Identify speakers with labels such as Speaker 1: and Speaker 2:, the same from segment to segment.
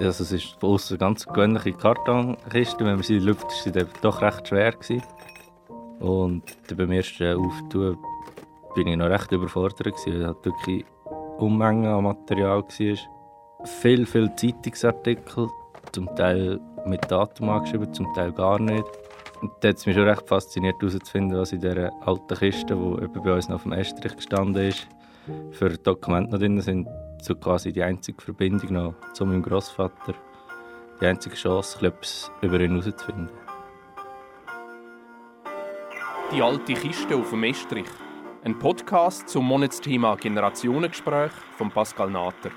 Speaker 1: Also es ist von außen ganz gewöhnliche Kartonkiste. Wenn man sie lüftet, ist sie doch recht schwer gewesen. Und beim ersten Auftun bin ich noch recht überfordert gewesen, weil es wirklich Unmengen an Material war. Viel, viel Zeitungsartikel, zum Teil mit Datum angeschrieben, zum Teil gar nicht. Und hat es mich schon recht fasziniert herauszufinden, was in dieser alten Kiste, die bei uns noch auf dem Estrich gestanden ist, für Dokumente noch drin sind. So quasi die einzige Verbindung noch zu meinem Großvater. Die einzige Chance, etwas über ihn herauszufinden.
Speaker 2: Die alte Kiste auf dem Estrich. Ein Podcast zum Monatsthema Generationengespräch von Pascal Nater.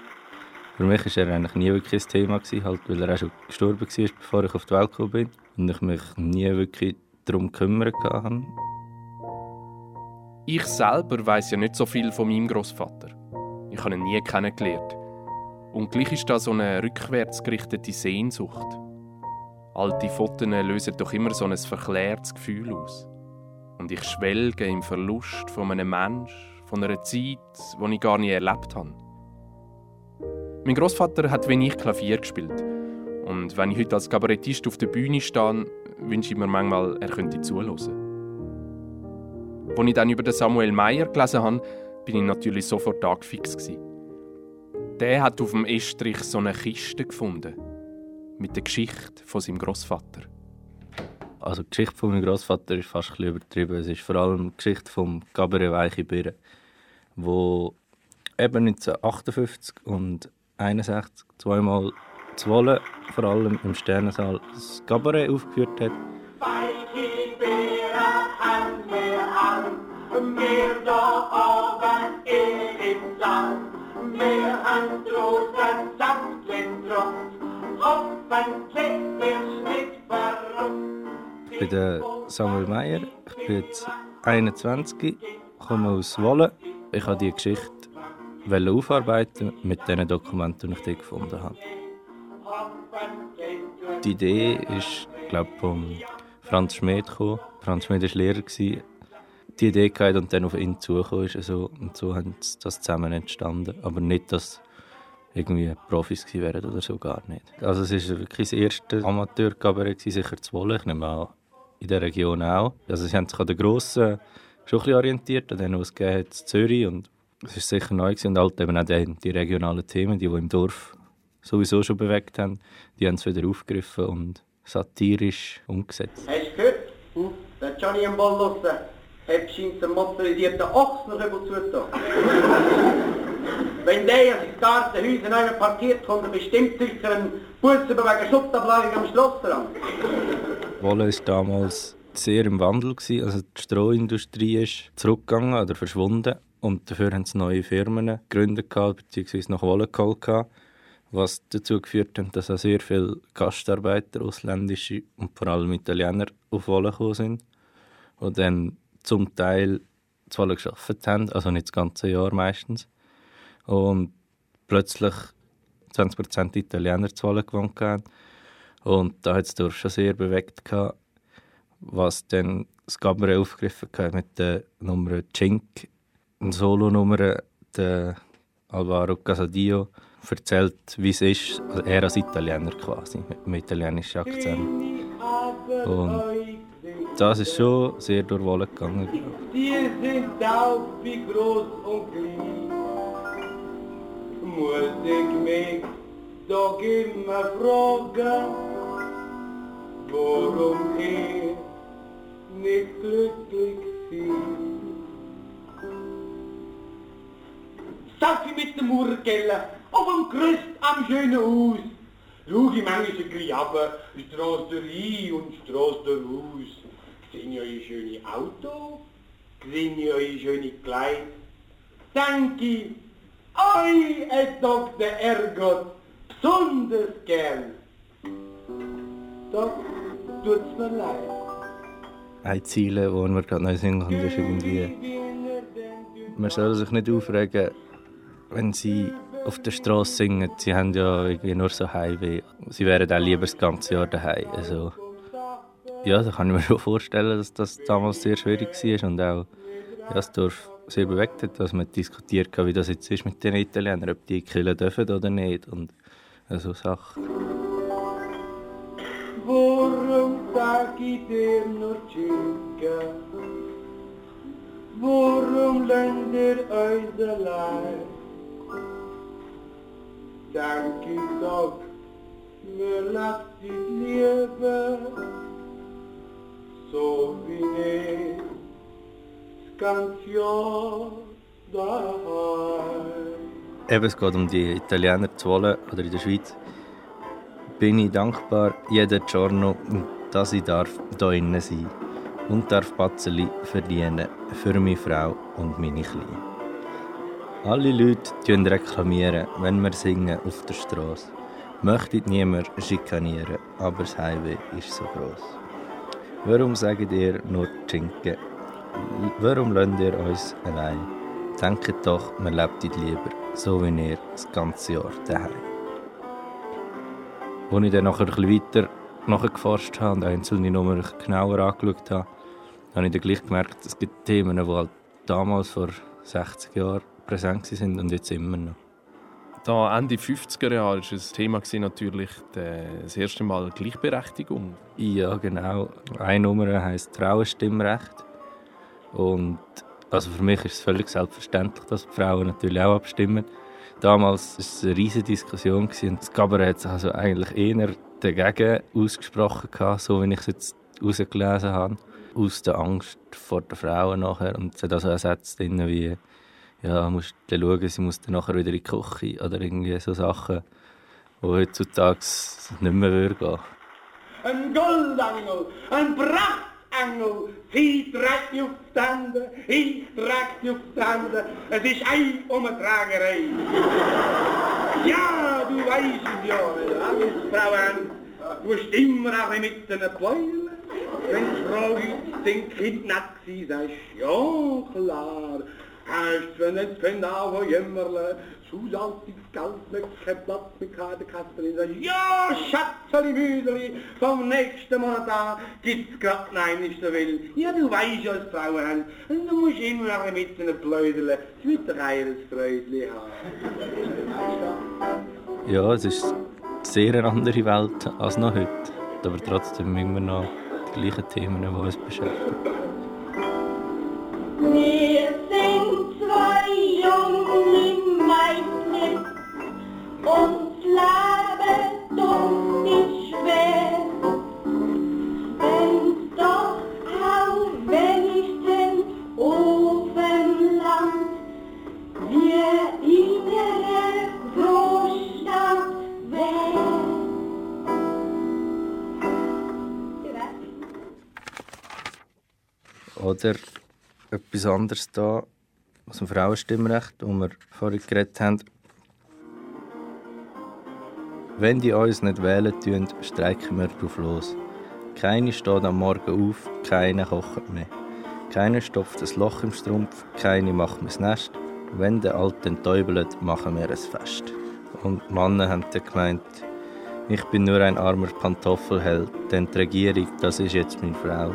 Speaker 1: Für mich war er eigentlich nie wirklich ein Thema, halt, weil er auch schon gestorben war, bevor ich auf die Welt gekommen bin. Und ich mich nie wirklich darum gekümmert habe.
Speaker 2: Ich selber weiß ja nicht so viel von meinem Großvater. Ich habe ihn nie kennengelernt. Und gleich ist da so eine rückwärts gerichtete Sehnsucht. Alte Fotos lösen doch immer so ein verklärtes Gefühl aus. Und ich schwelge im Verlust von einem Menschen, von einer Zeit, die ich gar nie erlebt habe. Mein Großvater hat ich Klavier gespielt. Und wenn ich heute als Kabarettist auf der Bühne stehe, wünsche ich mir manchmal, er könnte zuhören. Als ich dann über Samuel Meyer gelesen habe, bin ich natürlich sofort tagfix. Der hat auf dem Estrich so eine Kiste gefunden. Mit der Geschichte von seinem Großvater.
Speaker 1: Also die Geschichte von meinem Großvater ist fast ein übertrieben. Es ist vor allem die Geschichte vom Cabaret Weiche Birne, wo eben 1958 und 61 zweimal zu Wolle, vor allem im Sternensaal, das Cabaret aufgeführt hat. Wir da oben im Saal, wir haben großen Samtlindrums, hoffentlich wir's nicht verrückt. Ich bin Samuel Meyer, ich bin jetzt 21, komme aus Wolle. Ich habe diese Geschichte aufarbeiten mit den Dokumenten, die ich dort gefunden habe. Die Idee ist, glaube ich, von Franz Schmidt gekommen. Franz Schmidt war Lehrer. Die Idee gehabt und dann auf ihn zugekommen ist. Also, und so hat das zusammen entstanden. Aber nicht, dass irgendwie Profis gewesen wären oder so, gar nicht. Also es ist wirklich das erste Amateurkabarett, sicher zu wollen. Ich nehme an, in der Region auch. Also sie haben sich an den Grossen schon ein bisschen orientiert, an denen, was es gegeben hat, Zürich und es war sicher neu gewesen. und halt eben auch die, die, regionalen Themen, die, die im Dorf sowieso schon bewegt haben, die haben es wieder aufgegriffen und satirisch umgesetzt.
Speaker 3: Hast du gehört? Hm? Der Johnny im Ball draussen hat scheint einen motorisierten Ochs noch über zugetan. Wenn der in sein Gartenhäuser neu parkiert, kommt er bestimmt sicher einen Bus über wegen Schuttablagerung am Schlossrand.
Speaker 1: Wolle war damals sehr im Wandel. Gewesen. Also die Strohindustrie ist zurückgegangen oder verschwunden. Und dafür haben sie neue Firmen gegründet, beziehungsweise nach Wolle geholt, was dazu geführt hat, dass auch sehr viele Gastarbeiter, ausländische und vor allem Italiener, auf Wolle gekommen sind. Und dann zum Teil Wolle gearbeitet haben, also nicht das ganze Jahr meistens. Und plötzlich 20% Italiener zu Wolle gewohnt haben. Und da hat es Dorf schon sehr bewegt, gehabt, was dann das Gabriel aufgegriffen hat mit der Nummer Cink eine Solonummer, der Alvaro Casadio, erzählt, wie es ist, also er als Italiener quasi, mit einem italienischen Akzent. Und das ist schon sehr durchwohlen gegangen.
Speaker 3: Die sind auch wie groß und klein. Muss ich mich doch immer fragen, warum ich nicht glücklich bin. Staffi mit dem Murkeller, auf dem Gerüst am schönen Haus. Schau ich manchmal ein bisschen runter, Strasse rein und Strasse raus. Sehen ihr euer schönes Auto? Sehen ihr euer schönes Kleid? Danke, euch hat doch der Ergot besonders gern. Doch tut's mir leid.
Speaker 1: Ein Ziel, das wir gerade neu singen können, ist irgendwie, man soll sich nicht aufregen, wenn sie auf der Straße singen, sie haben ja irgendwie nur so Heimweh. Sie wären auch lieber das ganze Jahr daheim. Also, ja, da kann ich mir schon vorstellen, dass das damals sehr schwierig war und auch ja, das Dorf sehr bewegt hat, dass man diskutiert hat, wie das jetzt ist mit den Italienern, ob die killen dürfen oder nicht. Und so Sachen.
Speaker 3: Warum sag ich dir nur Tschüss? Warum lernt ihr euch allein? Dank ich doch, mir lasst die Liebe, so wie ich das ganze Jahr daheim.
Speaker 1: Eben, es geht um die Italiener zu wollen oder in der Schweiz. Bin ich dankbar jeden Giorno, dass ich darf da innen sein und darf Batzeli verdienen für meine Frau und meine Kleine. Alle Leute reklamieren, wenn wir singen auf der Straße. Möchte niemand schikanieren, aber das Highway ist so groß. Warum sagt ihr nur Schinken? Warum lasst ihr uns allein? Denkt doch, man lebt lieber, so wie ihr das ganze Jahr daheim. Als ich dann nachher ein weiter nachgeforscht habe und einzelne Nummern genauer angeschaut habe, habe ich dann gleich gemerkt, es gibt Themen, die halt damals vor 60 Jahren präsent sind und jetzt immer noch.
Speaker 2: Da Ende 50er Jahre war das Thema natürlich das erste Mal Gleichberechtigung.
Speaker 1: Ja, genau. Eine Nummer heisst Frauenstimmrecht. Und also für mich ist es völlig selbstverständlich, dass die Frauen natürlich auch abstimmen. Damals war es eine riesige Diskussion und das Cabaret hat sich also eigentlich eher dagegen ausgesprochen, so wie ich es jetzt herausgelesen habe. Aus der Angst vor den Frauen nachher. Und es hat also ersetzt wie ja, musst dann schauen, sie muss dann nachher wieder in die Küche oder irgendwie so Sachen, die heutzutage nicht mehr gehen
Speaker 3: Ein Goldangel, ein Prachtangel, sie trägt auf die Hände, ich die auf die Hände, es ist ein Umtragerei. ja, du weißt es ja, alles Frauen, du musst immer auch mit den Pläulen. Wenn die Frau sind kidnappt sie, sagst ja klar, Nicht genau wo jämmerle, nicht, kein Platz mit keine Kasperin, sag ich, ja, Schatzeli, Müderli, vom nächsten Monat an gibt's grad nein, nicht so will. Ja, du weißt ja, haben, und du musst immer noch ein bisschen blödeln, es wird doch eines Freudli haben.
Speaker 1: Ja, es ist eine sehr andere Welt als noch heute, aber trotzdem immer noch die gleichen Themen, die uns beschäftigen. Oder etwas anderes da aus dem Frauenstimmrecht, wo wir vorhin geredet haben. Wenn die uns nicht wählen tun, streiken wir drauf los. Keine steht am Morgen auf, keine kocht mehr. Keiner stopft ein Loch im Strumpf, keine macht mir das Nest. Wenn der Alte enttäubelt, machen wir es fest. Und die Männer haben dann gemeint, ich bin nur ein armer Pantoffelheld, denn die Regierung, das ist jetzt meine Frau.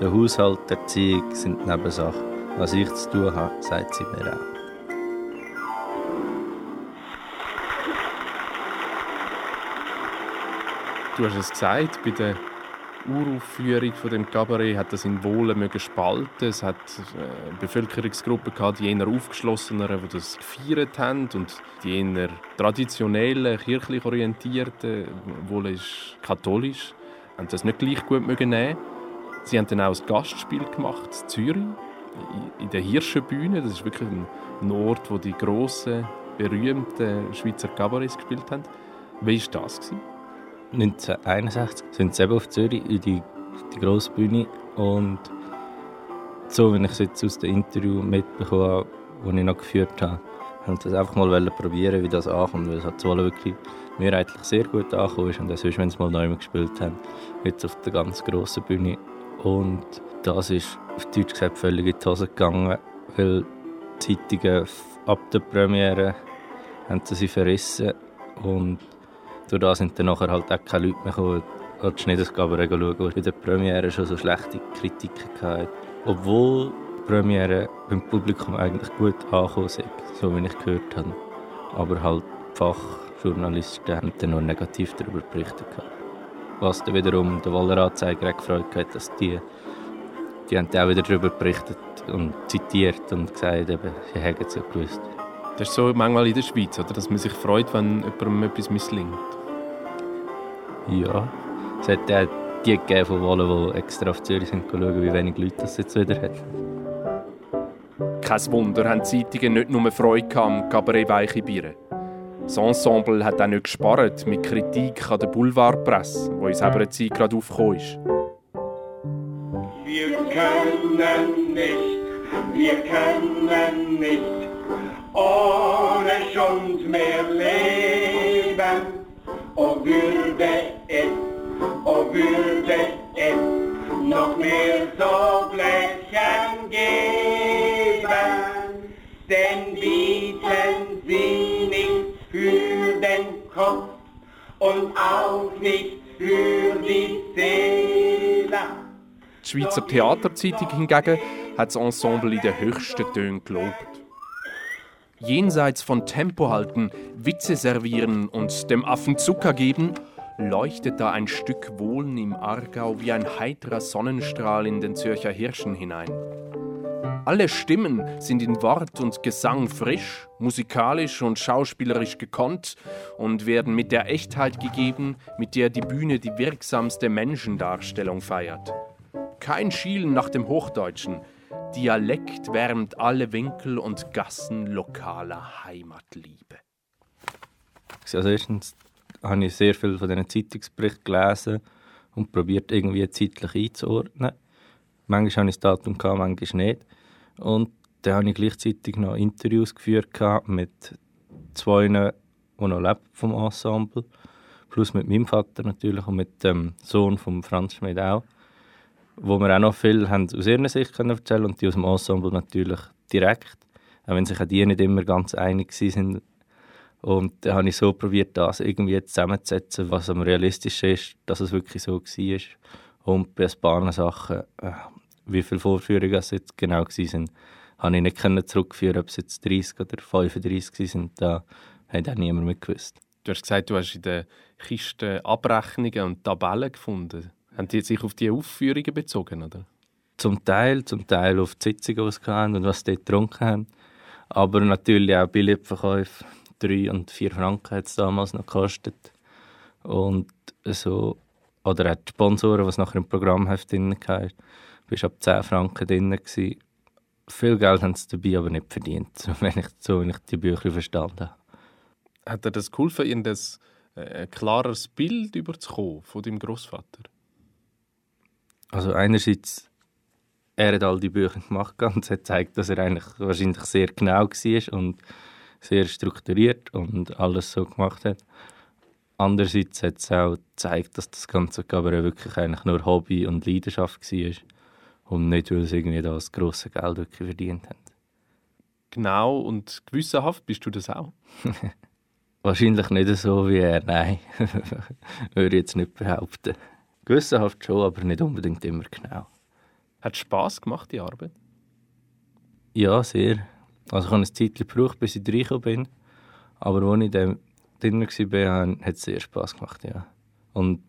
Speaker 1: Der Haushalt, der Erziehung sind Nebensachen. Was ich zu tun habe, sagt sie mir auch.
Speaker 2: Du hast es gesagt, bei der Uraufführung von dem Cabaret hat das in Wohlen mögen spalten. Es hat äh, Bevölkerungsgruppen gehabt, die eher aufgeschlosseneren, die das gefeiert haben und die eher traditionellen, kirchlich orientierten, Wohlen ist katholisch, haben das nicht gleich gut mögen nehmen. Sie haben dann auch ein Gastspiel gemacht in Zürich, in der Hirschenbühne. Das ist wirklich ein Ort, wo die grossen, berühmten Schweizer Cabarets gespielt haben. Wie war das?
Speaker 1: 1961 sind sie eben auf Zürich in die, die grosse Bühne und so, wie ich es jetzt aus dem Interview mitbekommen habe, das ich noch geführt habe, haben sie das einfach mal probieren, wie das ankommt, weil es hat zwar wirklich mehrheitlich sehr gut angekommen ist und sonst, wenn sie mal neu gespielt haben, jetzt auf der ganz grossen Bühne und das ist auf Deutsch gesagt völlig in die Hose gegangen, weil die Zeitungen ab der Premiere haben sie verrissen und durch das sind dann nachher halt auch keine Leute mehr gekommen, die Schneidersgaber schauen, die bei der Premiere schon so schlechte Kritiken hatten. Obwohl die Premiere beim Publikum eigentlich gut angekommen ist, so wie ich gehört habe. Aber halt die Journalisten haben dann nur negativ darüber berichtet. Was dann wiederum der Waller Anzeiger gefreut hat, dass die, die haben auch wieder darüber berichtet und zitiert und gesagt, eben, sie hätten es ja gewusst.
Speaker 2: Das ist so manchmal in der Schweiz, oder? dass man sich freut, wenn jemandem etwas misslingt.
Speaker 1: Ja, es hat auch die gegeben von Wallen, die extra auf Zürich sind, schauen, wie wenig Leute das jetzt wieder hat.
Speaker 2: Kein Wunder, haben die Zeitungen nicht nur Freude am Cabaret Weiche Biere. Das Ensemble hat auch nicht gespart mit Kritik an der Boulevardpresse, wo in selber Zeit gerade aufgekommen ist.
Speaker 3: Wir können nicht, wir können nicht ohne Schund mehr leben. Oh würde es, oh würde es noch mehr so Blechen geben, denn bieten sie Kopf und auch nicht für die Seele.
Speaker 2: Die Schweizer Theaterzeitung hingegen hat das Ensemble in den höchsten Tönen gelobt. Jenseits von Tempo halten, Witze servieren und dem Affen Zucker geben, leuchtet da ein Stück Wohlen im Aargau wie ein heiterer Sonnenstrahl in den Zürcher Hirschen hinein. Alle Stimmen sind in Wort und Gesang frisch, musikalisch und schauspielerisch gekonnt und werden mit der Echtheit gegeben, mit der die Bühne die wirksamste Menschendarstellung feiert. Kein Schielen nach dem Hochdeutschen. Dialekt wärmt alle Winkel und Gassen lokaler Heimatliebe.
Speaker 1: Also erstens habe ich sehr viel von diesen Zeitungsberichten gelesen und probiert irgendwie zeitlich einzuordnen. Manchmal hatte ich das Datum, manchmal nicht. Und dann habe ich gleichzeitig noch Interviews geführt mit zwei, die noch leben vom Ensemble. Plus mit meinem Vater natürlich und mit dem Sohn von Franz Schmid auch. Wo wir auch noch viel haben aus ihrer Sicht können erzählen und die aus dem Ensemble natürlich direkt. Auch wenn sich auch die nicht immer ganz einig sind. Und dann habe ich so probiert, das irgendwie zusammenzusetzen, was am realistischsten ist, dass es wirklich so war. Und bei ein paar Sachen, äh, wie viele Vorführungen es jetzt genau waren, habe ich nicht zurückführen, ob es jetzt 30 oder 35 waren. Da hat auch niemand mitgewusst.
Speaker 2: Du hast gesagt, du hast in der Kiste Abrechnungen und Tabellen gefunden. Haben die sich auf die Aufführungen bezogen, oder?
Speaker 1: Zum Teil, zum Teil auf die Sitzungen, die sie hatten und was sie dort getrunken haben. Aber natürlich auch Billetverkäufe. Drei und vier Franken hat es damals noch gekostet. Und so, oder auch die Sponsoren, die nachher im Programmheft drin hatten, bist ab 10 Franken drin gewesen. Viel Geld haben sie dabei aber nicht verdient, so wenn ich, so, wenn ich die Bücher verstanden habe.
Speaker 2: Hat dir das geholfen, ihnen das äh, ein klares Bild überzukommen von deinem Großvater?
Speaker 1: Also einerseits, er hat all die Bücher gemacht und es hat gezeigt, dass er eigentlich wahrscheinlich sehr genau war und sehr strukturiert und alles so gemacht hat. Andererseits hat es auch gezeigt, dass das Ganze aber wirklich eigentlich nur Hobby und Leidenschaft war und nicht, weil es irgendwie das grosse Geld wirklich verdient hat.
Speaker 2: Genau und gewissenhaft bist du das auch?
Speaker 1: Wahrscheinlich nicht so wie er, nein. Würde ich jetzt nicht behaupten. Gewissenhaft schon, aber nicht unbedingt immer genau.
Speaker 2: Hat es Spass gemacht, die Arbeit?
Speaker 1: Ja, sehr. Also ich habe eine Zeit gebraucht, bis ich reingekommen bin. Aber als ich dann drin war, hat es sehr Spass gemacht, ja. Und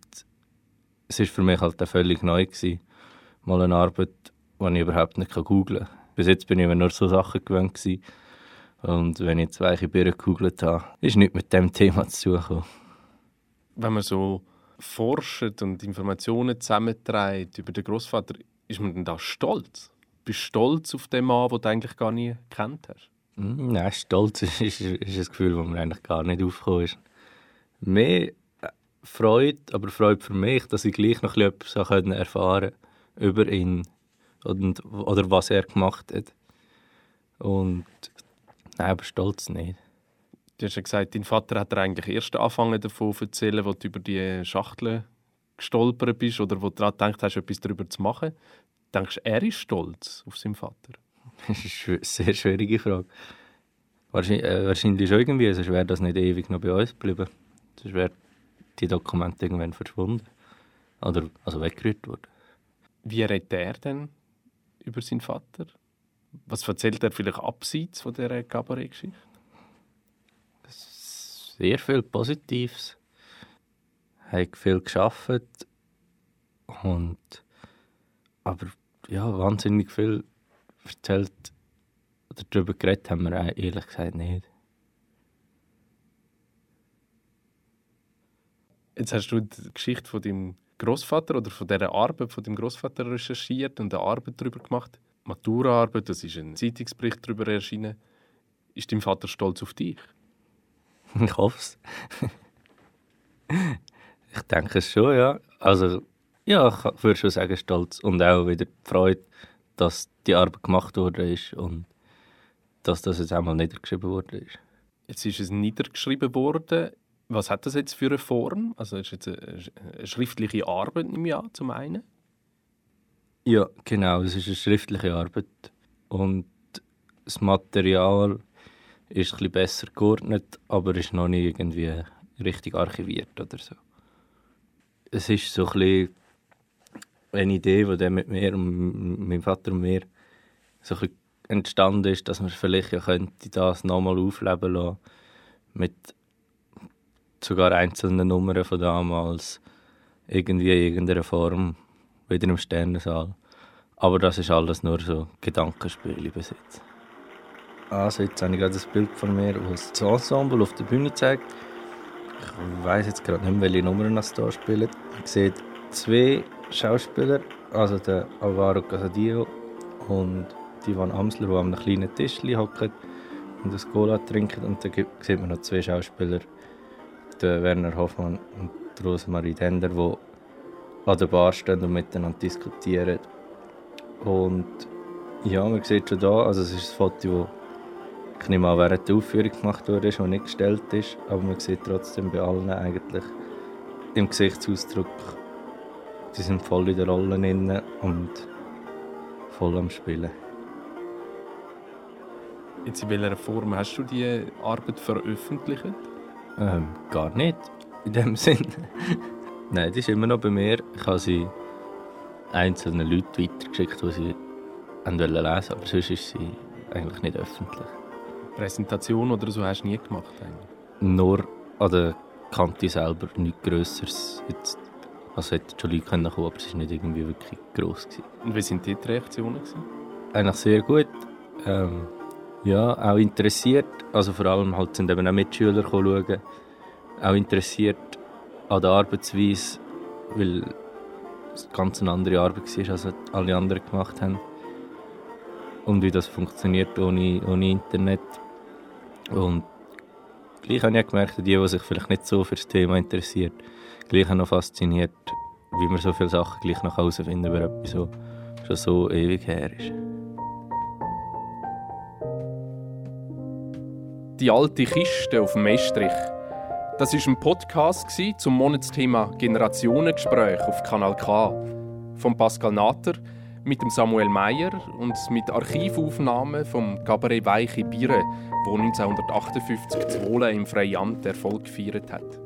Speaker 1: es war für mich halt völlig neu. Gewesen. Mal eine Arbeit, die ich überhaupt nicht googeln kann. Bis jetzt bin ich immer nur so Sachen gewöhnt. Gewesen. Und wenn ich zwei Birnen gegoogelt habe, ist nichts mit dem Thema zu suchen.
Speaker 2: Wenn man so forscht und Informationen zusammenträgt über den Großvater, ist man dann da stolz? Bist du stolz auf den Mann, den du eigentlich gar nie kennt hast?
Speaker 1: Nein, stolz ist, ist, ist ein Gefühl, das mir eigentlich gar nicht aufgekommen ist. Mehr Freude, aber Freude für mich, dass ich gleich noch etwas erfahren konnte über ihn und, oder was er gemacht hat. Und nein, aber stolz nicht.
Speaker 2: Du hast ja gesagt, dein Vater hat dir eigentlich erst angefangen davon zu erzählen, wo du über die Schachtel gestolpert bist oder wo du daran gedacht hast, etwas darüber zu machen. Denkst du, er ist stolz auf seinen Vater?
Speaker 1: Das ist eine sehr schwierige Frage. Wahrscheinlich, äh, wahrscheinlich schon irgendwie, sonst wäre das nicht ewig noch bei uns geblieben. Sonst wären die Dokumente irgendwann verschwunden. Oder also weggerührt worden.
Speaker 2: Wie redet er denn über seinen Vater? Was erzählt er vielleicht abseits von dieser Cabaret-Geschichte?
Speaker 1: sehr viel Positives. Hat viel geschafft und aber ja, wahnsinnig viel erzählt oder darüber geredet haben wir ehrlich gesagt nicht.
Speaker 2: Jetzt hast du die Geschichte von deinem Großvater oder von dieser Arbeit von deinem Großvater recherchiert und eine Arbeit darüber gemacht. Maturaarbeit, das ist ein Zeitungsbericht darüber erschienen. Ist dein Vater stolz auf dich?
Speaker 1: Ich hoffe es. ich denke es schon, ja. Also, ja, ich würde schon sagen, stolz. Und auch wieder Freude, dass die Arbeit gemacht wurde ist und dass das jetzt einmal niedergeschrieben wurde.
Speaker 2: Jetzt ist es niedergeschrieben worden. Was hat das jetzt für eine Form? Also ist jetzt eine, schriftliche Arbeit im Jahr zum einen?
Speaker 1: Ja, genau. Es ist eine schriftliche Arbeit und das Material ist bisschen besser geordnet, aber ist noch nicht irgendwie richtig archiviert oder so. Es ist so ein bisschen eine Idee, die dann mit mir und meinem Vater und mir so ein entstanden ist, dass man vielleicht ja könnte das nochmal aufleben lassen mit sogar einzelnen Nummern von damals irgendwie in irgendeiner Form wieder im Sternensaal. Aber das ist alles nur so Gedankenspiele bis jetzt. Also jetzt habe ich gerade das Bild von mir, wo das Ensemble auf der Bühne zeigt. Ich weiß jetzt gerade nicht mehr, welche Nummern das hier spielen. Man sieht zwei Schauspieler, also der Alvaro Casadillo und die Amsler, die an einem kleinen Tisch hocken und das Cola trinken. Und dann sieht man noch zwei Schauspieler, Werner Hoffmann und Rosemarie Dender, die an der Bar stehen und miteinander diskutieren. Und ja, man sieht schon da, also es ist ein Foto, das ich nicht mal während der Aufführung gemacht wurde, das nicht gestellt ist, aber man sieht trotzdem bei allen eigentlich im Gesichtsausdruck, die sind voll in der Rolle drin und voll am Spielen.
Speaker 2: Jetzt in welcher Form hast du die Arbeit veröffentlicht?
Speaker 1: Ähm, gar nicht, in dem Sinn. Nein, die ist immer noch bei mir. Ich habe sie einzelnen Leuten weitergeschickt, die sie lesen wollten, aber sonst ist sie eigentlich nicht öffentlich.
Speaker 2: Präsentation oder so hast du nie gemacht? Eigentlich?
Speaker 1: Nur an der Kante selber, nichts Größeres. Jetzt, also hätte schon Leute kommen aber es war nicht irgendwie wirklich gross. Gewesen.
Speaker 2: Und wie waren die Reaktionen? Gewesen?
Speaker 1: Eigentlich sehr gut. Ähm, ja, auch interessiert. Also vor allem halt sind eben auch Mitschüler schauen. Auch interessiert an der Arbeitsweise, weil es ganz eine andere Arbeit war, als alle anderen gemacht haben. Und wie das funktioniert ohne, ohne Internet. Und gleich habe ich gemerkt, die, die sich vielleicht nicht so für das Thema interessiert, gleich noch fasziniert, wie man so viele Sachen gleich noch herausfinden über etwas, was schon so ewig her ist.
Speaker 2: Die alte Kiste auf dem Estrich. Das war ein Podcast zum Monatsthema Generationengespräch auf Kanal K. Von Pascal Natter mit dem Samuel Meyer und mit Archivaufnahmen vom Cabaret Weiche Biere, wo 1958 Zwolle im Freiamt Erfolg gefeiert hat.